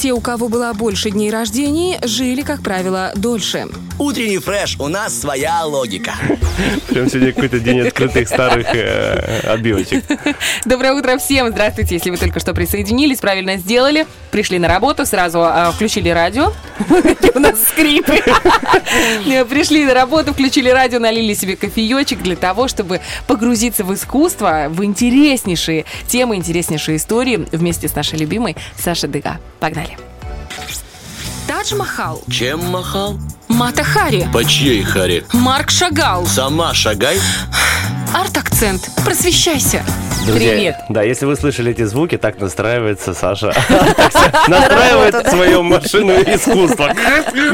Те, у кого было больше дней рождений, жили, как правило, дольше. Утренний фреш, у нас своя логика. Прям сегодня какой-то день открытых старых э, отбивочек. Доброе утро всем. Здравствуйте, если вы только что присоединились, правильно сделали. Пришли на работу, сразу э, включили радио. У нас скрипы. Пришли на работу, включили радио, налили себе кофеечек для того, чтобы погрузиться в искусство, в интереснейшие темы, интереснейшие истории вместе с нашей любимой Сашей Дыга. Погнали. Тадж-Махал, Чем махал? Мата Хари, По чьей харе? Марк Шагал, Сама шагай. Арт-акцент. Просвещайся. Друзья, Привет. Да, если вы слышали эти звуки, так настраивается Саша. Настраивает свою машину искусства.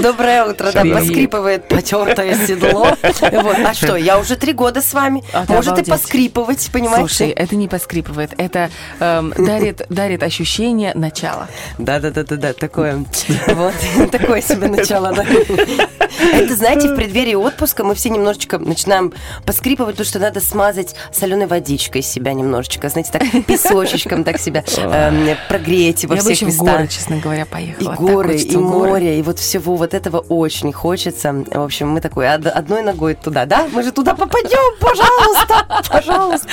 Доброе утро, да, поскрипывает потертое седло. Вот. А что, я уже три года с вами. А Может и поскрипывать, понимаете? Слушай, это не поскрипывает, это эм, дарит, дарит ощущение начала. Да, да, да, да, да, такое. Вот, такое себе начало. Это, знаете, в преддверии отпуска мы все немножечко начинаем поскрипывать, потому что надо смазать соленой водичкой себя немножечко, знаете, так песочечком так себя эм, прогреть во Я бы всех еще в горы, местах. честно говоря, И поехала. Так горы, и в горы. море, и вот всего вот этого очень хочется. В общем, мы такой од- одной ногой туда, да? Мы же туда попадем, пожалуйста, пожалуйста.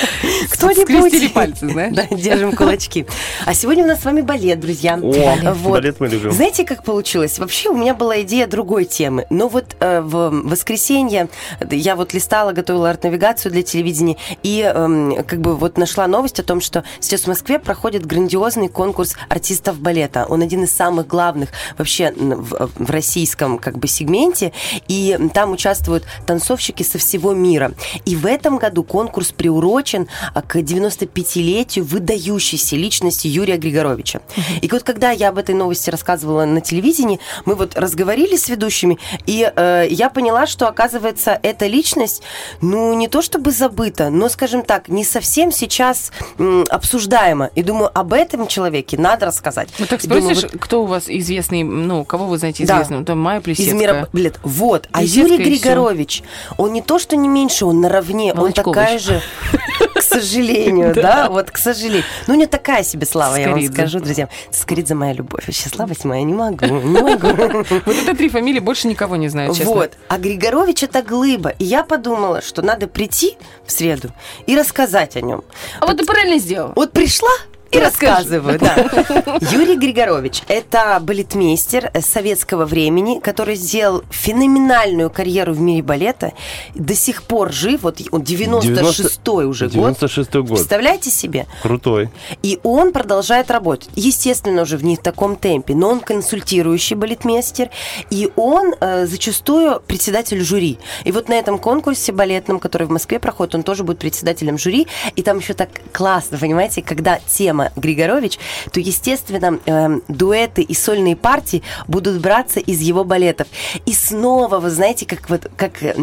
Кто-нибудь. Скрестили пальцы, знаешь? Да, держим кулачки. А сегодня у нас с вами балет, друзья. О, Вот. балет мы любим. Знаете, как получилось? Вообще у меня была идея другой темы. Но вот э, в воскресенье я вот листала, готовила арт-навигацию для телевидения и эм, как бы вот нашла новость о том, что сейчас в Москве проходит грандиозный конкурс артистов балета. Он один из самых главных вообще в, в российском как бы сегменте. И там участвуют танцовщики со всего мира. И в этом году конкурс приурочен а, к 95-летию выдающейся личности Юрия Григоровича. И вот когда я об этой новости рассказывала на телевидении, мы вот разговорили с ведущими, и э, я поняла, что, оказывается, эта личность, ну, не то чтобы забыта, но, скажем так, не совсем сейчас м, обсуждаема. И думаю, об этом человеке надо рассказать. Ну так И думаю, спросишь, вот кто у вас известный, ну, кого вы знаете Да. известным? Там Майя из Плесецкая. мира балет. Вот. А Плесецкая Юрий и всё. Григорович, он не то, что не меньше, он наравне, он Волочкович. такая же, к сожалению, да, вот к сожалению. Ну, не такая себе слава, я вам скажу, друзья. Скоридзе моя любовь. Вообще, слабость моя, не могу, не могу. Вот это три фамилии, больше никого не знаю, честно. Вот. А Григорович это глыба. И я подумала, что надо прийти в среду и рассказать о нем. А вот ты правильно сделал. Вот пришла и, рассказываю, да. Юрий Григорович – это балетмейстер советского времени, который сделал феноменальную карьеру в мире балета, до сих пор жив, вот он 96-й уже год. 96-й год. Представляете себе? Крутой. И он продолжает работать. Естественно, уже в не в таком темпе, но он консультирующий балетмейстер, и он э, зачастую председатель жюри. И вот на этом конкурсе балетном, который в Москве проходит, он тоже будет председателем жюри. И там еще так классно, понимаете, когда тема Григорович, то, естественно, э, дуэты и сольные партии будут браться из его балетов. И снова, вы знаете, как, вот, как, э,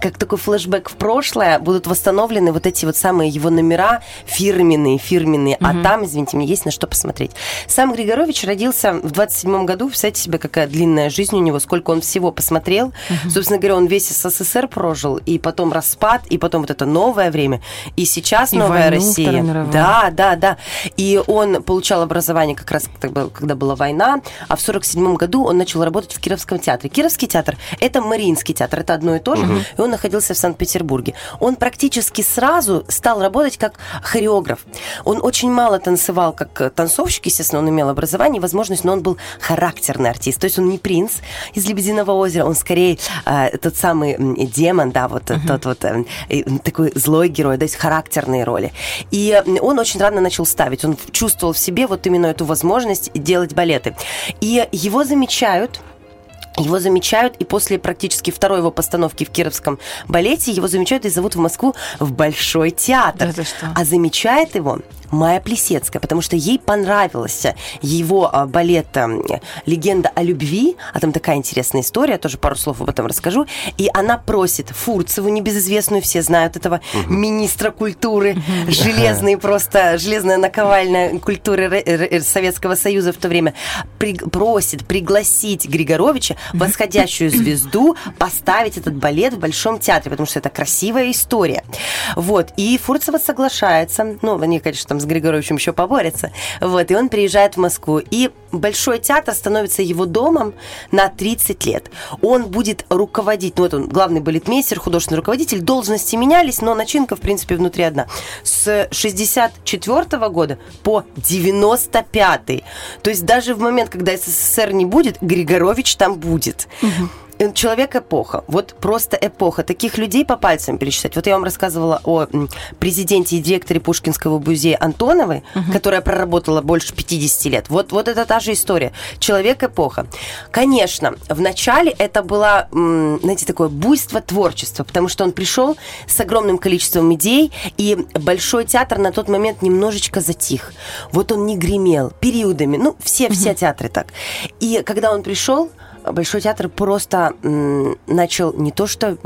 как такой флешбэк в прошлое, будут восстановлены вот эти вот самые его номера фирменные, фирменные. А там, извините, мне есть на что посмотреть. Сам Григорович родился в 27 году. Представьте себе, какая длинная жизнь у него, сколько он всего посмотрел. Собственно говоря, он весь СССР прожил, и потом распад, и потом вот это новое время, и сейчас И новая Россия. Да, да, да. И он получал образование как раз когда была война, а в 47 году он начал работать в Кировском театре. Кировский театр – это Мариинский театр, это одно и то же, и он находился в Санкт-Петербурге. Он практически сразу стал работать как хореограф. Он очень мало танцевал как танцовщик, естественно, он имел образование и возможность, но он был характерный артист. То есть он не принц из «Лебединого озера», он скорее э, тот самый демон, да, вот э, тот вот э, такой злой герой, то есть характерные роли. И он очень рано начал ставить, он чувствовал в себе вот именно эту возможность делать балеты. И его замечают его замечают, и после практически второй его постановки в Кировском балете его замечают и зовут в Москву в Большой театр. Да что? А замечает его Майя Плесецкая, потому что ей понравился его а, балет «Легенда о любви», а там такая интересная история, тоже пару слов об этом расскажу, и она просит Фурцеву, небезызвестную, все знают этого министра культуры, железный просто, железная наковальня культуры Советского Союза в то время, при- просит пригласить Григоровича, восходящую звезду, поставить этот балет в Большом театре, потому что это красивая история. Вот, и Фурцева соглашается, ну, они, конечно, там с Григоровичем еще поборются, вот, и он приезжает в Москву, и Большой театр становится его домом на 30 лет. Он будет руководить, ну вот он главный балетмейстер, художественный руководитель, должности менялись, но начинка, в принципе, внутри одна. С 64 года по 95 То есть даже в момент, когда СССР не будет, Григорович там будет. Э, человек эпоха. Вот просто эпоха. Таких людей по пальцам пересчитать. Вот я вам рассказывала о президенте и директоре Пушкинского музея Антоновой, угу. которая проработала больше 50 лет. Вот, вот это та же история. Человек эпоха. Конечно, в начале это было, знаете, такое буйство творчества, потому что он пришел с огромным количеством идей, и Большой театр на тот момент немножечко затих. Вот он не гремел периодами. Ну, все, угу. все театры так. И когда он пришел, Большой театр просто начал не то что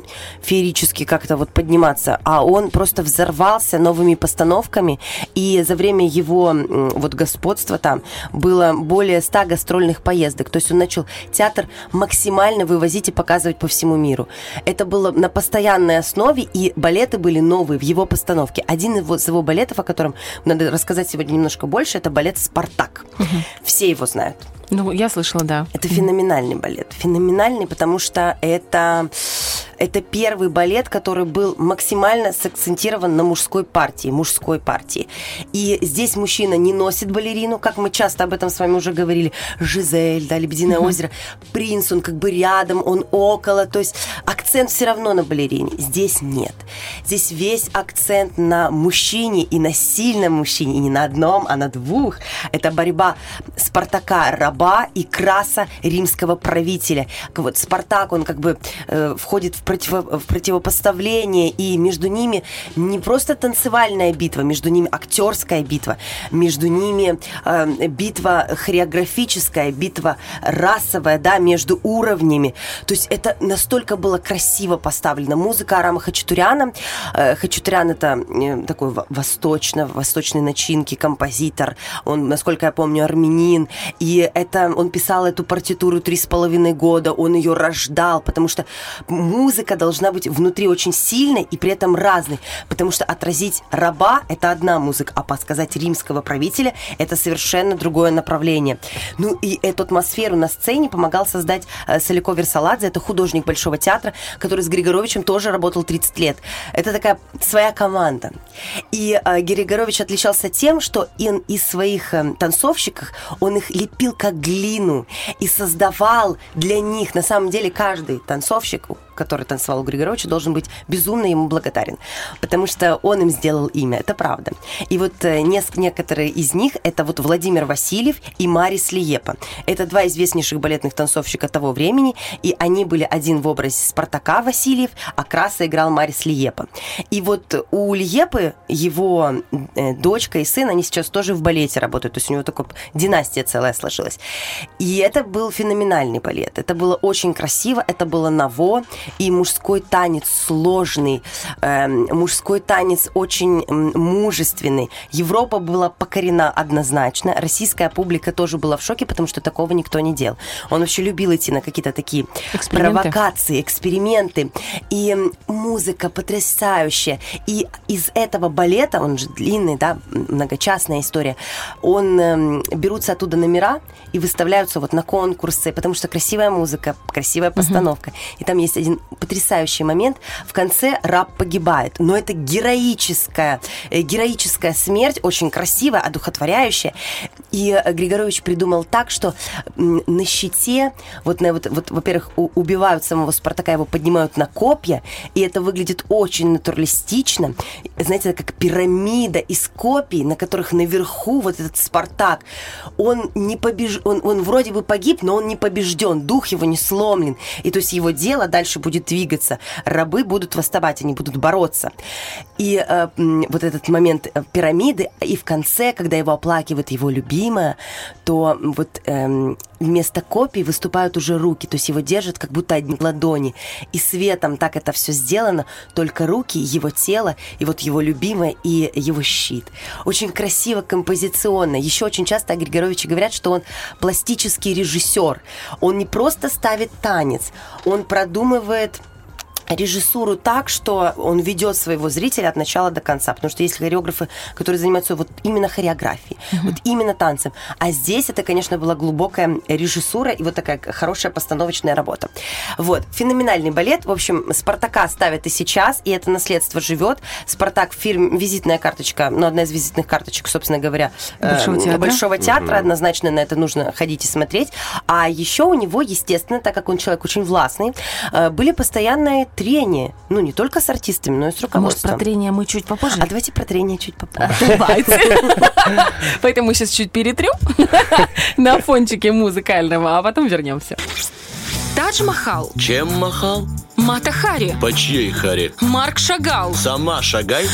феерически как-то вот подниматься, а он просто взорвался новыми постановками, и за время его вот господства там было более ста гастрольных поездок. То есть он начал театр максимально вывозить и показывать по всему миру. Это было на постоянной основе, и балеты были новые в его постановке. Один из его балетов, о котором надо рассказать сегодня немножко больше, это балет «Спартак». Угу. Все его знают. Ну, я слышала, да. Это феноменальный балет. Феноменальный, потому что это это первый балет, который был максимально сакцентирован на мужской партии, мужской партии. И здесь мужчина не носит балерину, как мы часто об этом с вами уже говорили. Жизель, да, Лебединое mm-hmm. озеро. Принц, он как бы рядом, он около. То есть акцент все равно на балерине. Здесь нет. Здесь весь акцент на мужчине и на сильном мужчине. И не на одном, а на двух. Это борьба Спартака, раба и краса римского правителя. Вот Спартак, он как бы э, входит в противо, в противопоставление, и между ними не просто танцевальная битва, между ними актерская битва, между ними э, битва хореографическая, битва расовая, да, между уровнями. То есть это настолько было красиво поставлено. Музыка Арама Хачатуряна. Э, Хачатурян это э, такой восточно, восточной начинки композитор. Он, насколько я помню, армянин. И это он писал эту партитуру три с половиной года, он ее рождал, потому что музыка музыка должна быть внутри очень сильной и при этом разной, потому что отразить раба – это одна музыка, а подсказать римского правителя – это совершенно другое направление. Ну и эту атмосферу на сцене помогал создать э, Солико Версаладзе, это художник Большого театра, который с Григоровичем тоже работал 30 лет. Это такая своя команда. И э, Григорович отличался тем, что он из своих э, танцовщиков, он их лепил как глину и создавал для них, на самом деле, каждый танцовщик, который танцевал у Григоровича, должен быть безумно ему благодарен, потому что он им сделал имя, это правда. И вот э, некоторые из них это вот Владимир Васильев и Марис Лиепа. Это два известнейших балетных танцовщика того времени, и они были один в образе Спартака Васильев, а Краса играл Марис Лиепа. И вот у Лиепы его э, дочка и сын, они сейчас тоже в балете работают, то есть у него такая династия целая сложилась. И это был феноменальный балет, это было очень красиво, это было ново, и мужской танец сложный, э, мужской танец очень мужественный. Европа была покорена однозначно, российская публика тоже была в шоке, потому что такого никто не делал. Он вообще любил идти на какие-то такие эксперименты. провокации, эксперименты. И музыка потрясающая. И из этого балета, он же длинный, да, многочастная история, он э, берутся оттуда номера и выставляются вот на конкурсы, потому что красивая музыка, красивая постановка. Угу. И там есть один потрясающий момент. В конце раб погибает. Но это героическая, э, героическая смерть, очень красивая, одухотворяющая. И Григорович придумал так, что на щите, вот, на, вот, вот во-первых, убивают самого Спартака, его поднимают на копья, и это выглядит очень натуралистично. Знаете, это как пирамида из копий, на которых наверху вот этот Спартак, он не побеж... он, он вроде бы погиб, но он не побежден, дух его не сломлен. И то есть его дело дальше будет двигаться. Рабы будут восставать, они будут бороться. И э, вот этот момент э, пирамиды, и в конце, когда его оплакивает его любимая, то вот э, вместо копий выступают уже руки, то есть его держат как будто одни ладони. И светом так это все сделано, только руки, его тело, и вот его любимая, и его щит. Очень красиво, композиционно. Еще очень часто о Григоровиче говорят, что он пластический режиссер. Он не просто ставит танец, он продумывает режиссуру так, что он ведет своего зрителя от начала до конца. Потому что есть хореографы, которые занимаются вот именно хореографией, вот именно танцем. А здесь это, конечно, была глубокая режиссура и вот такая хорошая постановочная работа. Вот. Феноменальный балет. В общем, Спартака ставят и сейчас, и это наследство живет. Спартак фильм «Визитная карточка», ну, одна из визитных карточек, собственно говоря, э, Большого театра. Большого театра. Однозначно на это нужно ходить и смотреть. А еще у него, естественно, так как он человек очень властный, э, были постоянные трения. Ну, не только с артистами, но и с А может, руководством. про трение мы чуть попозже? А давайте про трение чуть попозже. Давайте. Поэтому мы сейчас чуть перетрем на фончике музыкального, а потом вернемся. Тадж-Махал, Чем махал? Мата Хари, По чьей харе? Марк Шагал, Сама шагай.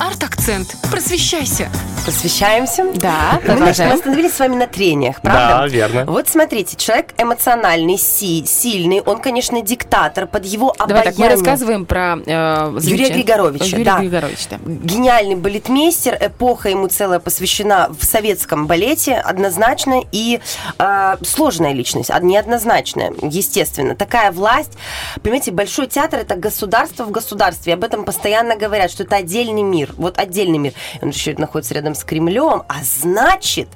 арт-акцент. Просвещайся. Посвящаемся. Да, Мы, мы продолжаем. остановились с вами на трениях, правда? Да, верно. Вот смотрите, человек эмоциональный, си- сильный, он, конечно, диктатор, под его Давай так, мы рассказываем про э, Юрия Григоровича, Юрия да. Григоровича, да. Гениальный балетмейстер, эпоха ему целая посвящена в советском балете, однозначно, и э, сложная личность, а неоднозначная, естественно. Такая власть, понимаете, Большой театр – это государство в государстве, об этом постоянно говорят, что это отдельный мир, вот отдельный мир. Он еще находится рядом с Кремлем, а значит,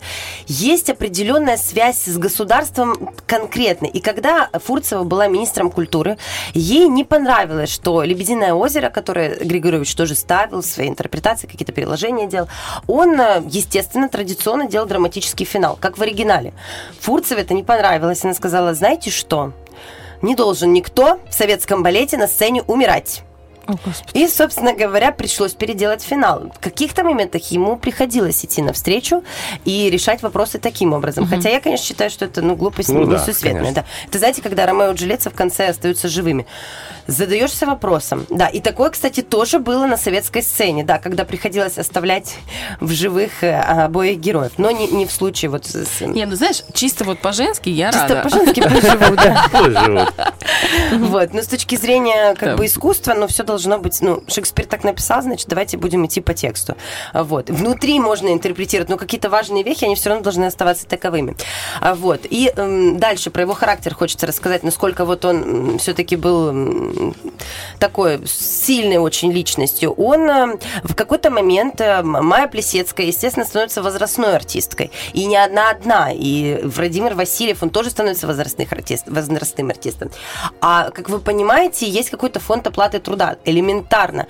есть определенная связь с государством конкретно. И когда Фурцева была министром культуры, ей не понравилось, что «Лебединое озеро», которое Григорьевич тоже ставил в своей интерпретации, какие-то переложения делал, он, естественно, традиционно делал драматический финал, как в оригинале. Фурцеве это не понравилось. Она сказала, знаете что? Не должен никто в советском балете на сцене умирать. О, Господи. И, собственно говоря, пришлось переделать финал. В каких-то моментах ему приходилось идти навстречу и решать вопросы таким образом. Хотя я, конечно, считаю, что это ну, глупость Ну да, несусветная. конечно. Да. Это знаете, когда Ромео и Джульетта в конце остаются живыми. Задаешься вопросом. Да, и такое, кстати, тоже было на советской сцене, да, когда приходилось оставлять в живых э, обоих героев. Но не, не в случае вот с... Не, ну знаешь, чисто вот по-женски я Чисто рада. по-женски пусть живут, да. Вот, но с точки зрения как Да. бы искусства, ну, все должно быть, ну, Шекспир так написал, значит, давайте будем идти по тексту. Вот. Внутри можно интерпретировать, но какие-то важные вехи, они все равно должны оставаться таковыми. А, Вот. И эм, дальше про его характер хочется рассказать, насколько вот он все-таки был такой сильной очень личностью. Он э, в какой-то момент, э, Майя Плесецкая, естественно, становится возрастной артисткой. И не одна-одна. И Владимир Васильев, он тоже становится возрастных артист, возрастным артистом. А, как вы понимаете, есть какой-то фонд оплаты труда, элементарно.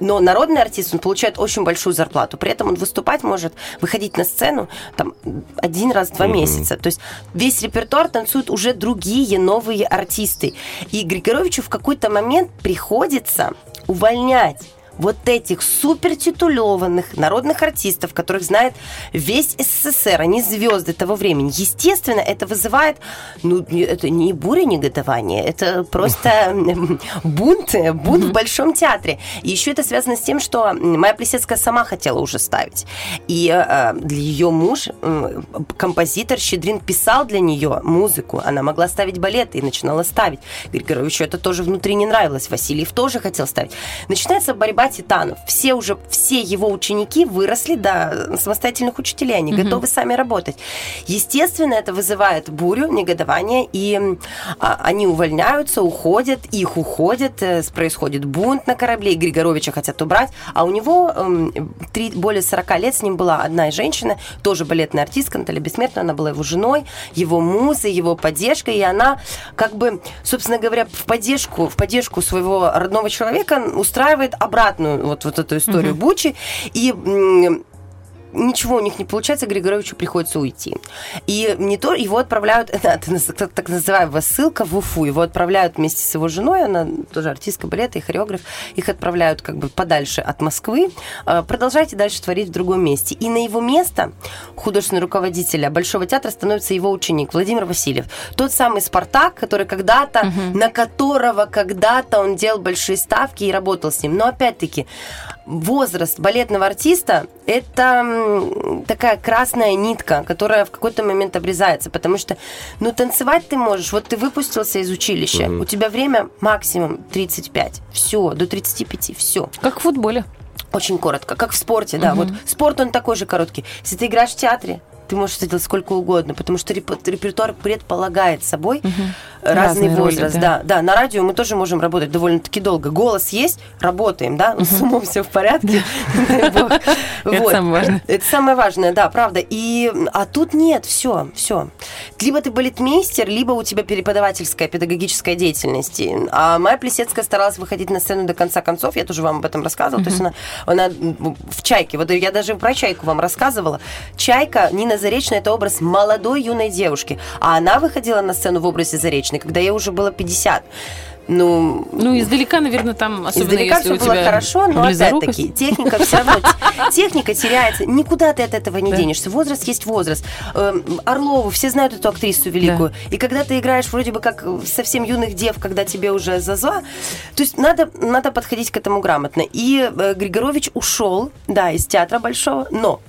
Но народный артист, он получает очень большую зарплату. При этом он выступать может, выходить на сцену там, один раз в два месяца. То есть весь репертуар танцуют уже другие новые артисты. И Григоровичу в какой-то момент приходится увольнять вот этих супертитулованных народных артистов, которых знает весь СССР, они звезды того времени. Естественно, это вызывает, ну, это не буря негодования, это просто м, бунт, бунт в Большом театре. И еще это связано с тем, что Майя Плесецкая сама хотела уже ставить. И э, для ее муж, э, композитор Щедрин, писал для нее музыку. Она могла ставить балеты и начинала ставить. Григоровичу это тоже внутри не нравилось. Васильев тоже хотел ставить. Начинается борьба титанов. Все уже, все его ученики выросли до самостоятельных учителей. Они готовы сами работать. Естественно, это вызывает бурю, негодование, и а, они увольняются, уходят, их уходят, э, происходит бунт на корабле, и Григоровича хотят убрать, а у него эм, три, более 40 лет с ним была одна женщина, тоже балетная артистка, Наталья Бессмертная, она была его женой, его музой, его поддержкой, и она как бы, собственно говоря, в поддержку, в поддержку своего родного человека устраивает обратную вот, вот эту историю Бучи, и ничего у них не получается, Григоровичу приходится уйти. И не то его отправляют, это так, называемая ссылка в Уфу, его отправляют вместе с его женой, она тоже артистка балета и хореограф, их отправляют как бы подальше от Москвы. Э, Продолжайте дальше творить в другом месте. И на его место художественного руководителя Большого театра становится его ученик Владимир Васильев. Тот самый Спартак, который когда-то, на которого когда-то он делал большие ставки и работал с ним. Но опять-таки, возраст балетного артиста – это такая красная нитка, которая в какой-то момент обрезается, потому что, ну, танцевать ты можешь, вот ты выпустился из училища, у тебя время максимум 35, все, до 35, все. Как в футболе. Очень коротко, как в спорте, да. Вот спорт, он такой же короткий. Если ты играешь в театре, ты можешь это делать сколько угодно, потому что реп- репертуар предполагает собой разный Разные роли, возраст. да. да. да, на радио мы тоже можем работать довольно-таки долго. Голос есть, работаем, да, с умом все в порядке. Это самое важное. Это самое важное, да, правда. И, а тут нет, все, все. Либо ты балетмейстер, либо у тебя преподавательская, педагогическая деятельность. А Майя Плесецкая старалась выходить на сцену до конца концов, я тоже вам об этом рассказывала. То есть она в «Чайке», вот я даже про «Чайку» вам рассказывала. «Чайка», Нина Заречная, это образ молодой юной девушки. А она выходила на сцену в образе Заречной, когда ей уже было 50. Ну, Ну, издалека, наверное, там, особенно Издалека если все у было тебя хорошо, но опять-таки техника все равно, техника теряется. Никуда ты от этого не Да. денешься. Возраст есть возраст. Эм, Орлову, все знают эту актрису великую. И когда ты играешь вроде бы как совсем юных дев, когда тебе уже зазва, то есть надо, надо подходить к этому грамотно. И э, Григорович ушел, да, из театра большого, но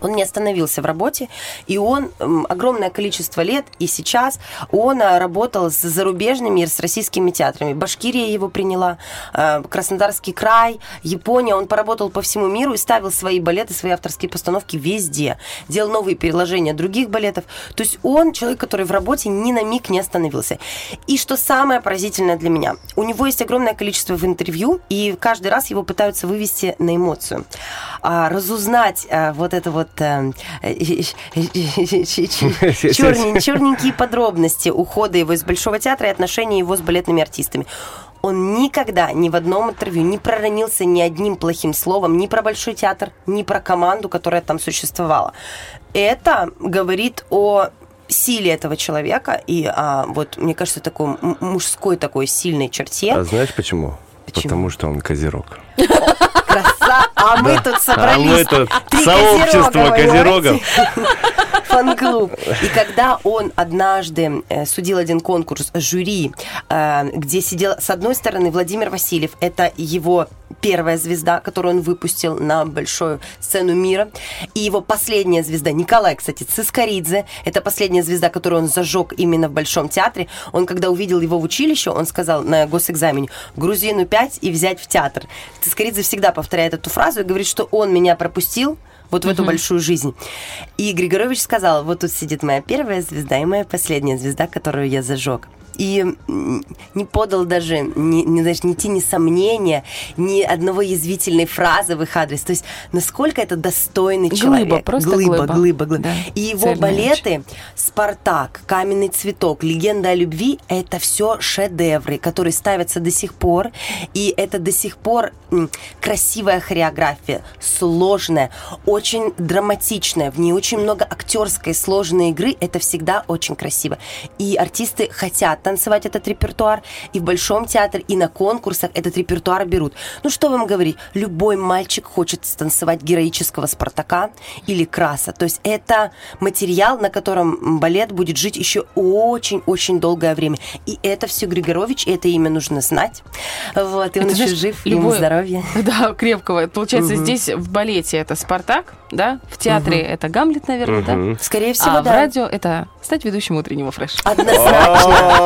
он не остановился в работе, и он огромное количество лет, и сейчас он а, работал с зарубежными и с российскими театрами. Башкирия его приняла, э, Краснодарский край, Япония. Он поработал по всему миру и ставил свои балеты, свои авторские постановки везде. Делал новые переложения других балетов. То есть он человек, который в работе ни на миг не остановился. И что самое поразительное для меня, у него есть огромное количество в интервью, и каждый раз его пытаются вывести на эмоцию. А, разузнать а, вот это вот чернен- черненькие подробности ухода его из Большого театра и отношения его с балетными артистами. Он никогда ни в одном интервью не проронился ни одним плохим словом ни про Большой театр, ни про команду, которая там существовала. Это говорит о силе этого человека и а, вот мне кажется такой мужской такой сильной черте. А знаешь почему? Почему? Потому что он козерог. А мы тут А собрались. мы тут сообщество козерогов. Фан-клуб. И когда он однажды э, судил один конкурс жюри, э, где сидел, с одной стороны, Владимир Васильев, это его первая звезда, которую он выпустил на большую сцену мира, и его последняя звезда, Николай, кстати, Цискоридзе, это последняя звезда, которую он зажег именно в Большом театре. Он, когда увидел его в училище, он сказал на госэкзамене, грузину 5 и взять в театр. Цискоридзе всегда повторяет эту фразу и говорит, что он меня пропустил, вот в эту большую жизнь. И Григорович сказал, вот тут сидит моя первая звезда и моя последняя звезда, которую я зажег. И не подал даже ни, ни, знаешь, ни тени сомнения, ни одного язвительной фразы в их адрес. То есть, насколько это достойный Глыба, человек. просто глыба, глыба. глыба, глыба. Да, И его цельная балеты «Спартак», «Каменный цветок», «Легенда о любви» — это все шедевры, которые ставятся до сих пор. И это до сих пор красивая хореография, сложная, очень драматичная. В ней очень много актерской сложной игры. Это всегда очень красиво. И артисты хотят танцевать этот репертуар. И в Большом театре, и на конкурсах этот репертуар берут. Ну, что вам говорить? Любой мальчик хочет станцевать героического Спартака или Краса. То есть это материал, на котором балет будет жить еще очень-очень долгое время. И это все Григорович, и это имя нужно знать. Вот, и он Это, еще знаешь, жив, ему любое- здоровья. Да, крепкого. Получается, здесь в балете это Спартак, да? В театре это Гамлет, наверное, да? Скорее всего, А в да. радио это стать ведущим утреннего фреша. Однозначно.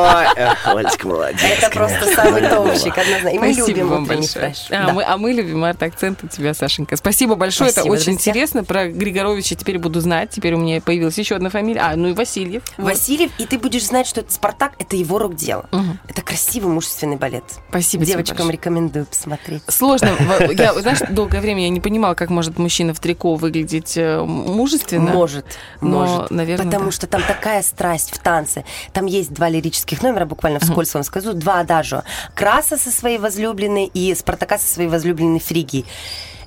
Олечка, молодец. Это просто самый топчик, однозначно. И мы любим вам утренний большое. А, мы, а мы любим арт-акцент у тебя, Сашенька. Спасибо большое, это очень интересно. Про Григоровича теперь буду знать. Теперь у меня появилась еще одна фамилия. А, ну и Васильев. Васильев, и ты будешь знать, что это Спартак, это его рук дело. Это красивый мужественный балет. Спасибо Девочкам рекомендую посмотреть. Сложно. Я, знаешь, долгое время я не понимала, как может мужчина в трико выглядеть э, мужественно. Может, Но, может. наверное, Потому да. что там такая страсть в танце. Там есть два лирических номера, буквально вскользь вам скажу, два адажио. Краса со своей возлюбленной и Спартака со своей возлюбленной Фригией.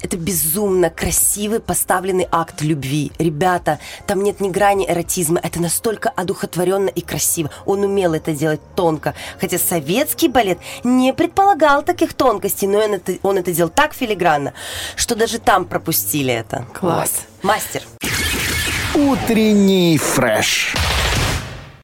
Это безумно красивый поставленный акт любви. Ребята, там нет ни грани эротизма. Это настолько одухотворенно и красиво. Он умел это делать тонко. Хотя советский балет не предполагал таких тонкостей, но он это, он это делал так филигранно, что даже там пропустили это. Класс. Вот. Мастер. Утренний фреш.